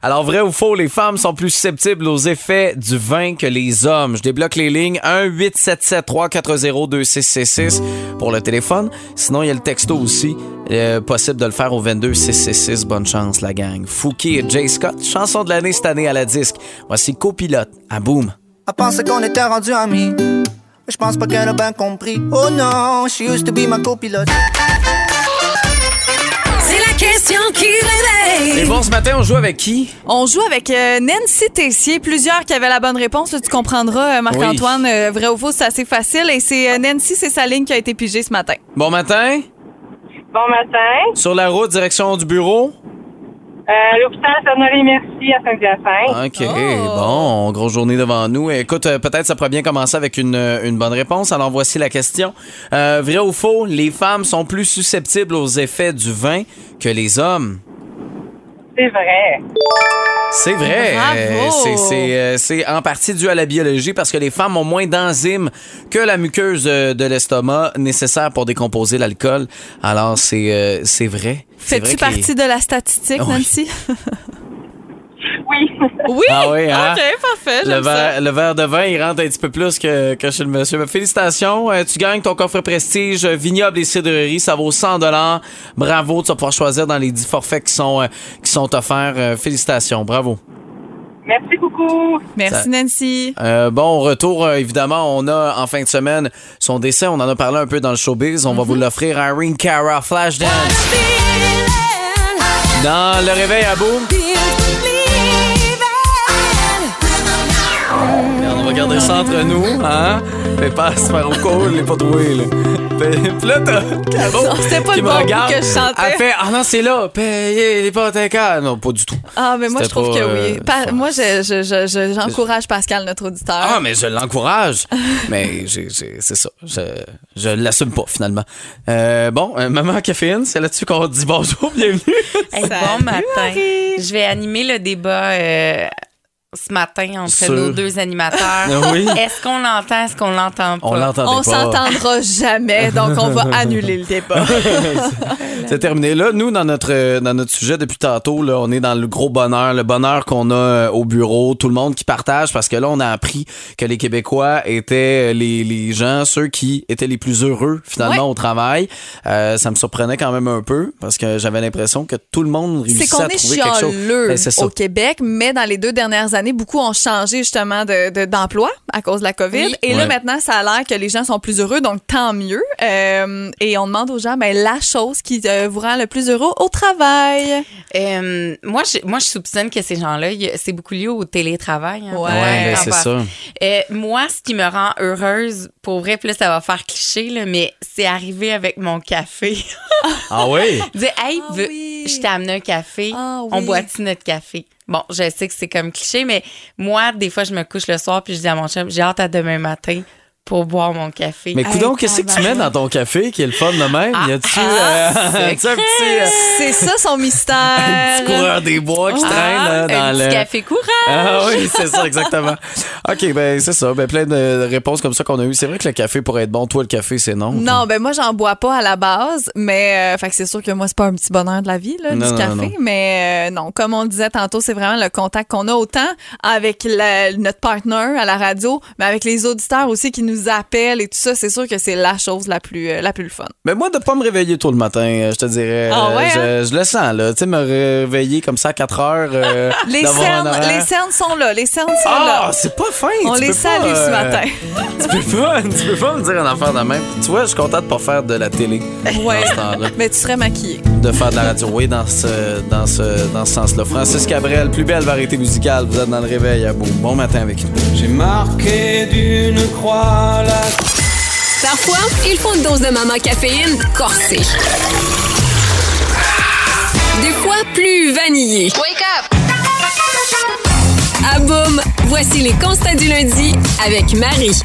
Alors, vrai ou faux, les femmes sont plus susceptibles aux effets du vin que les hommes. Je débloque les lignes 1-877-340-2666 pour le téléphone. Sinon, il y a le texto aussi. Euh, possible de le faire au 22666. Bonne chance, la gang. Fouki et Jay Scott, chanson de l'année cette année à la disque. Voici Copilote à Boom. Elle pensait qu'on était rendu amis. Je pense pas qu'elle a bien compris. Oh non, she used to be ma copilote. Question qui Et réveille. bon, ce matin, on joue avec qui? On joue avec euh, Nancy Tessier. Plusieurs qui avaient la bonne réponse. Là, tu comprendras, euh, Marc-Antoine. euh, vrai ou faux, c'est assez facile. Et c'est euh, Nancy, c'est sa ligne qui a été pigée ce matin. Bon matin. Bon matin. Sur la route, direction du bureau? Euh, L'hôpital Sonnerie-Merci à Saint-Hyacinthe. OK, Oh. bon, grosse journée devant nous. Écoute, euh, peut-être ça pourrait bien commencer avec une, euh, une bonne réponse. Alors voici la question. Euh, vrai ou faux, les femmes sont plus susceptibles aux effets du vin que les hommes? C'est vrai. C'est vrai. Bravo. Euh, c'est- C'est euh, c'est en partie dû à la biologie parce que les femmes ont moins d'enzymes que la muqueuse euh, de l'estomac nécessaire pour décomposer l'alcool. Alors, c'est euh, c'est vrai. Fais-tu partie de la statistique. Nancy? Oui. Oui! Ah oui, hein? OK, parfait, Le ça. verre, le verre de vin, il rentre un petit peu plus que, que chez le monsieur. Mais félicitations, euh, tu gagnes ton coffre prestige euh, vignoble et cidrerie. Ça vaut 100 Bravo, tu vas pouvoir choisir dans les 10 forfaits qui sont, euh, qui sont offerts. Euh, félicitations, bravo. Merci beaucoup. Merci, Nancy. Euh, bon, retour, euh, évidemment, on a en fin de semaine son décès. On en a parlé un peu dans le showbiz. On va vous l'offrir à Irene Cara Flashdance. Dans le réveil à boum. Garder ça entre nous, hein? Fais pas se faire au col, les pas trouvé, là. Puis là, t'as Caro c'était pas qui le me bon regarde. que je chantais. Elle fait, ah non, c'est là, payez les hypothécaires. Non, pas du tout. Ah, mais moi, je trouve pas, que oui. euh, moi, je- je- je- je- j'encourage Pascal, notre auditeur. Ah, mais je l'encourage. mais j'ai- j'ai- c'est ça. Je, je l'assume pas, finalement. Euh, bon, euh, Maman Caféine, c'est là-dessus qu'on dit bonjour, bienvenue. Hey, bon matin. Marie. Je vais animer le débat euh, ce matin entre Sur- nos deux animateurs. Oui. Est-ce qu'on l'entend, est-ce qu'on l'entend pas? On l'entendait On pas. s'entendra jamais, donc on va annuler le débat. C'est terminé. Là, nous, dans notre, euh, dans notre sujet depuis tantôt, là, on est dans le gros bonheur, le bonheur qu'on a euh, au bureau, tout le monde qui partage, parce que là, on a appris que les Québécois étaient les, les gens, ceux qui étaient les plus heureux, finalement, Ouais. au travail. Euh, ça me surprenait quand même un peu, parce que j'avais l'impression que tout le monde C'est réussissait qu'on à est trouver quelque chose. chialeux Ben, c'est ça. au Québec, mais dans les deux dernières années, beaucoup ont changé justement de- de- d'emploi à cause de la COVID. Oui. Et là, Ouais. maintenant, ça a l'air que les gens sont plus heureux, donc tant mieux. Euh, et on demande aux gens ben, la chose qui euh, vous rend le plus heureux au travail. Euh, moi, je, moi, je soupçonne que ces gens-là, c'est beaucoup lié au télétravail. hein. Ouais. Ouais, ben, c'est ça. Euh, moi, ce qui me rend heureuse, pour vrai, puis là, ça va faire cliché, là, mais c'est arrivé avec mon café. Ah oui? Dire, hey, Ah veux- oui. je t'ai amené un café, Ah oui. on boit-tu notre café? Bon, je sais que c'est comme cliché, mais moi, des fois, je me couche le soir puis je dis à mon chum, j'ai hâte à demain matin pour boire mon café. Mais coudonc, qu'est-ce que tu mets dans ton café qui est le fun de même? y a-tu euh, y a-tu un petit, euh, C'est ça son un mystère. petit coureur des bois qui traîne là, Ah, dans un le. petit café courant. Ah oui, c'est ça, exactement. OK, ben c'est ça. Ben, plein de réponses comme ça qu'on a eues. C'est vrai que le café pourrait être bon. Toi, le café, c'est non. Non, ben moi j'en bois pas à la base, mais euh, fait que c'est sûr que moi c'est pas un petit bonheur de la vie là, Non, du non, café, non. mais euh, non, comme on le disait tantôt, c'est vraiment le contact qu'on a autant avec la- notre partner à la radio, mais avec les auditeurs aussi qui nous appellent et tout ça, c'est sûr que c'est la chose la plus euh, la plus fun. Mais moi, de pas me réveiller tôt le matin, euh, je te dirais. Ah ouais, euh, je, je le sens, là. Tu sais, me réveiller comme ça à 4 heures. euh, Les cernes, les cernes sont là, les cernes sont Ah, là. c'est pas fin. On tu les pas, salue ce matin. Tu peux pas, tu peux pas me dire une affaire de même. Tu vois, je suis content de pas faire de la télé Ouais. dans ce temps-là. Mais tu serais maquillée. De faire de la radio, oui, dans ce, dans ce, dans ce sens-là. Francis Cabrel, plus belle variété musicale. Vous êtes dans le réveil à beau. Bon matin avec nous. J'ai marqué d'une croix la Parfois, il faut une dose de maman caféine corsée. Des fois, plus vanillée. Wake up! À boum, voici les constats du lundi avec Marie.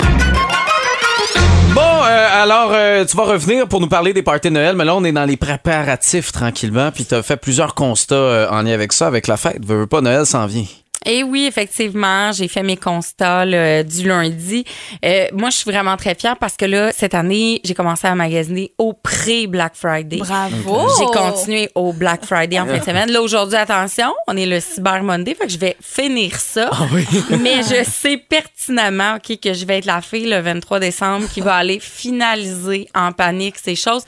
Bon, euh, alors, euh, tu vas revenir pour nous parler des parties de Noël, mais là, on est dans les préparatifs tranquillement, puis tu as fait plusieurs constats euh, en lien avec ça, avec la fête. Veux, veux pas, Noël s'en vient. Et oui, effectivement, j'ai fait mes constats là, du lundi. Euh, moi, je suis vraiment très fière parce que là, cette année, j'ai commencé à magasiner au pré-Black Friday. Bravo. J'ai continué au Black Friday en fin de semaine. Là, aujourd'hui, attention, on est le Cyber Monday, fait que je vais finir ça. Mais je sais pertinemment ok, que je vais être la fille le 23 décembre qui va aller finaliser en panique ces choses.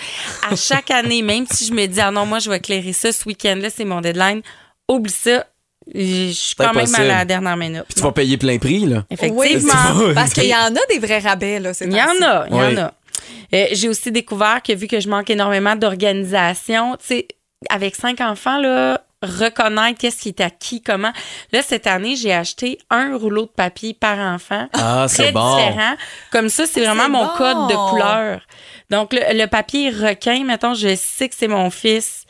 À chaque année, même si je me dis, ah non, moi, je vais éclairer ça ce week-end-là, c'est mon deadline, oublie ça. Je suis quand même à la dernière minute. Puis tu vas payer plein prix, là. Effectivement. Oui. Parce qu'il y en a des vrais rabais là, Il y en a, il y Oui. en a. Euh, J'ai aussi découvert que vu que je manque énormément d'organisation, tu sais, avec cinq enfants, là, reconnaître qu'est-ce qui est à qui, comment. Là, cette année, j'ai acheté un rouleau de papier par enfant. Ah, c'est Très bon. différent. Comme ça, c'est vraiment C'est mon bon. code de couleur. Donc, le, le papier requin, mettons, je sais que c'est mon fils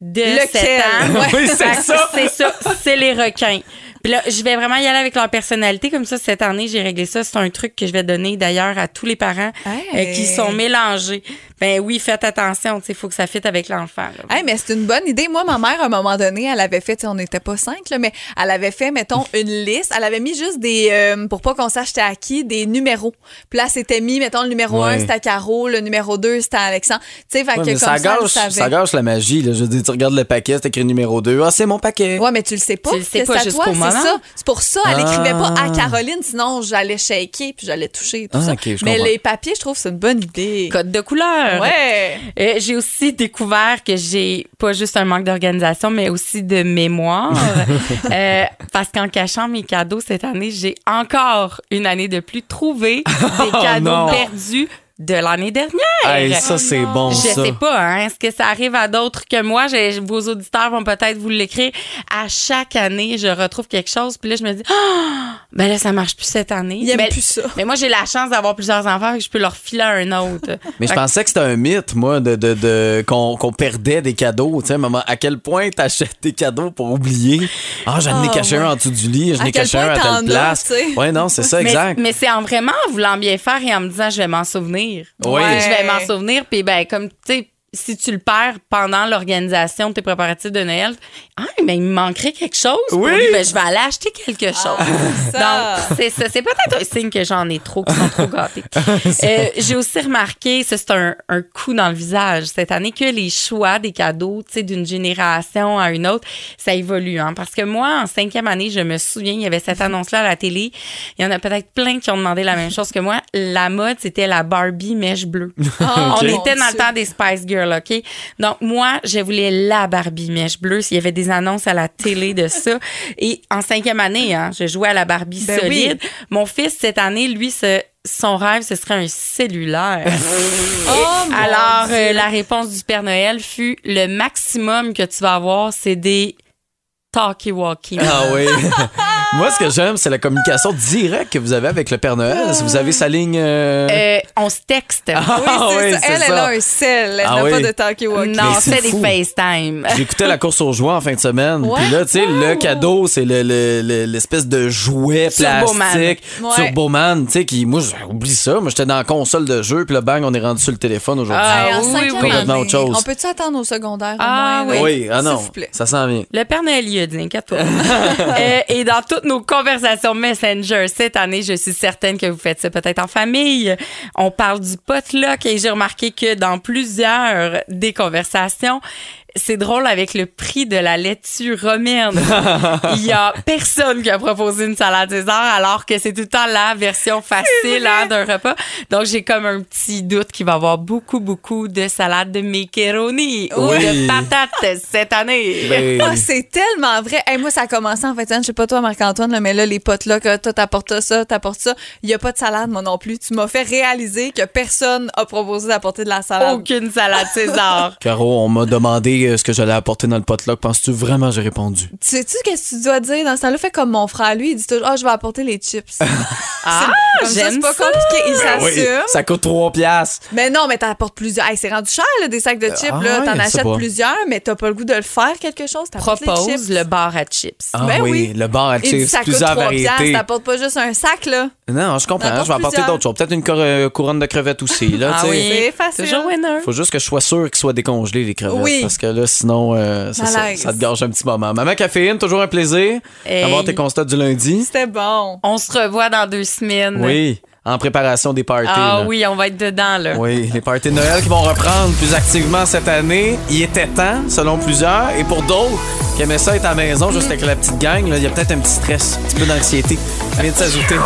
de Lequel? 7 ans. Oui, c'est ça. C'est ça, c'est les requins. Puis là, je vais vraiment y aller avec leur personnalité. Comme ça, cette année, j'ai réglé ça. C'est un truc que je vais donner d'ailleurs à tous les parents euh, qui sont mélangés. Ben oui, faites attention. Il faut que ça fitte avec l'enfant. Hey, mais c'est une bonne idée. Moi, ma mère, à un moment donné, elle avait fait, tu sais, on n'était pas cinq, là, mais elle avait fait, mettons, une liste. Elle avait mis juste des, euh, pour pas qu'on sache c'était à qui, des numéros. Puis là, c'était mis, mettons, le numéro Ouais. 1, c'était à Caro, le numéro 2, c'était à Alexandre. Tu sais, fait Ouais, que comme ça, ça, gâche, savait. ça gâche la magie. Là. Je veux dire, tu regardes le paquet, c'est écrit numéro 2. Ah, c'est mon paquet. Ouais, mais tu le sais pas. Tu le sais pas à jusqu'au moment. C'est ça. C'est pour ça, elle Ah. écrivait pas à Caroline, sinon j'allais shaker puis j'allais toucher tout Ah, ça. mais les papiers, je trouve que c'est une bonne idée. Code de couleur. Ouais. Euh, j'ai aussi découvert que j'ai pas juste un manque d'organisation, mais aussi de mémoire. Euh, parce qu'en cachant mes cadeaux cette année, j'ai encore une année de plus trouvé des cadeaux non. perdus de l'année dernière. Hey, ça, c'est bon, Je ça. sais pas, hein. Est-ce que ça arrive à d'autres que moi? J'ai- vos auditeurs vont peut-être vous l'écrire. À chaque année, je retrouve quelque chose. Puis là, je me dis, ah, ben là, ça marche plus cette année. Il aime mais, plus ça. Mais moi, j'ai la chance d'avoir plusieurs enfants et je peux leur filer un autre. Mais je pensais que c'était un mythe, moi, de, de, de- qu'on, qu'on perdait des cadeaux. Tu sais, maman, à quel point t'achètes des cadeaux pour oublier? Ah, j'en ai Ah, caché un en dessous du lit, j'en ai caché un à telle place. Ouais, non, c'est ça, Mais- exact. Mais, c'est en vraiment en voulant bien faire et en me disant je vais m'en souvenir. Oui. Je vais m'en souvenir. Puis ben comme tu sais, si tu le perds pendant l'organisation de tes préparatifs de Noël, ah mais il me manquerait quelque chose. pour Oui. lui. Ben, je vais aller acheter quelque chose. ça. Donc c'est ça. C'est peut-être un signe que j'en ai trop, qui sont trop gâtés. Euh, J'ai aussi remarqué, ça c'est un, un coup dans le visage cette année que les choix des cadeaux, tu sais, d'une génération à une autre, ça évolue. Hein, parce que moi, en cinquième année, je me souviens, il y avait cette annonce-là à la télé. Il y en a peut-être plein qui ont demandé la même chose que moi. La mode, c'était la Barbie mèche bleue. Ah, On était dans le temps des Spice Girls, OK? Donc, moi, je voulais la Barbie mèche bleue. Il y avait des annonces à la télé de ça. Et en cinquième année, hein, je jouais à la Barbie Ben oui. solide. Mon fils, cette année, lui, son rêve, ce serait un cellulaire. Oh, Alors, euh, la réponse du Père Noël fut le maximum que tu vas avoir, c'est des talkie-walkie. Ah oui. Moi, ce que j'aime, c'est la communication directe que vous avez avec le Père Noël. Si vous avez sa ligne. euh, Euh, on se texte. Ah, Oui, c'est oui, ça. Elle, elle a un sel. Elle Ah n'a oui. pas de talkie-walkie. non, c'est des. FaceTime. J'écoutais la course aux jouets en fin de semaine. Ouais. Puis là, tu sais, le cadeau, c'est le- le- le- l'espèce de jouet Turboman. plastique. Ouais. Turboman, tu sais, qui, moi, j'oublie ça. Moi, j'étais dans la console de jeu, puis là, bang, on est rendu sur le téléphone aujourd'hui. Ah, oui, oui. Complètement autre chose. On peut-tu attendre au secondaire au Ah, moins, là? oui, ah non, S'il vous plaît. ça s'en vient. Le Père Noël y a dit, inquiète-toi. Euh, et dans nos conversations Messenger cette année, je suis certaine que vous faites ça peut-être en famille. On parle du potluck et j'ai remarqué que dans plusieurs des conversations, c'est drôle avec le prix de la laitue romaine. Il y a personne qui a proposé une salade César alors que c'est tout le temps la version facile hein, d'un repas. Donc j'ai comme un petit doute qu'il va y avoir beaucoup beaucoup de salade de macaroni ou Oui. de patates cette année. Ben, Ah, c'est tellement vrai. Hey, moi, ça a commencé en fait. Je sais pas toi, Marc-Antoine, là, mais là, les potes là, que toi, t'apportes ça, t'apportes ça. Il y a pas de salade, moi non plus. Tu m'as fait réaliser que personne a proposé d'apporter de la salade. Aucune salade César. Caro, on m'a demandé euh, ce que j'allais apporter dans le potluck. Penses-tu vraiment j'ai répondu? Tu sais-tu qu'est-ce que tu dois dire? Dans ce temps-là? Fais comme mon frère, lui, il dit toujours, ah, je vais apporter les chips. Ah, Comme ça, c'est j'aime pas ça. compliqué. Il Ben oui, s'assume. ça coûte 3 piastres. Mais non, mais t'apportes plusieurs. Hey, c'est rendu cher, là, des sacs de chips. ah là. T'en achètes pas. plusieurs, mais t'as pas le goût de le faire quelque chose. T'apportes les Propose chips. le bar à chips. Ah Ben oui, oui. le bar à Il dit, chips, ça coûte plusieurs 3 piastres. variétés. T'apportes pas juste un sac, là. Non, je comprends. Je vais apporter d'autres choses. Peut-être une euh, couronne de crevettes aussi. Là, Ah oui, C'est facile. Toujours winner. Faut juste que je sois sûr qu'ils soient décongelés, les crevettes. Oui. Parce que là, sinon, euh, ça, te gâche un petit moment. Maman Caféine, toujours un plaisir Hey. d'avoir tes constats du lundi. C'était bon. On se revoit dans deux semaines. Oui, en préparation des parties. Ah là. oui, on va être dedans, là. Oui, les parties de Noël qui vont reprendre plus activement cette année. Il était temps, selon plusieurs. Et pour d'autres qui aimaient ça être à la maison juste avec la petite gang, là, il y a peut-être un petit stress, un petit peu d'anxiété qui vient de s'ajouter.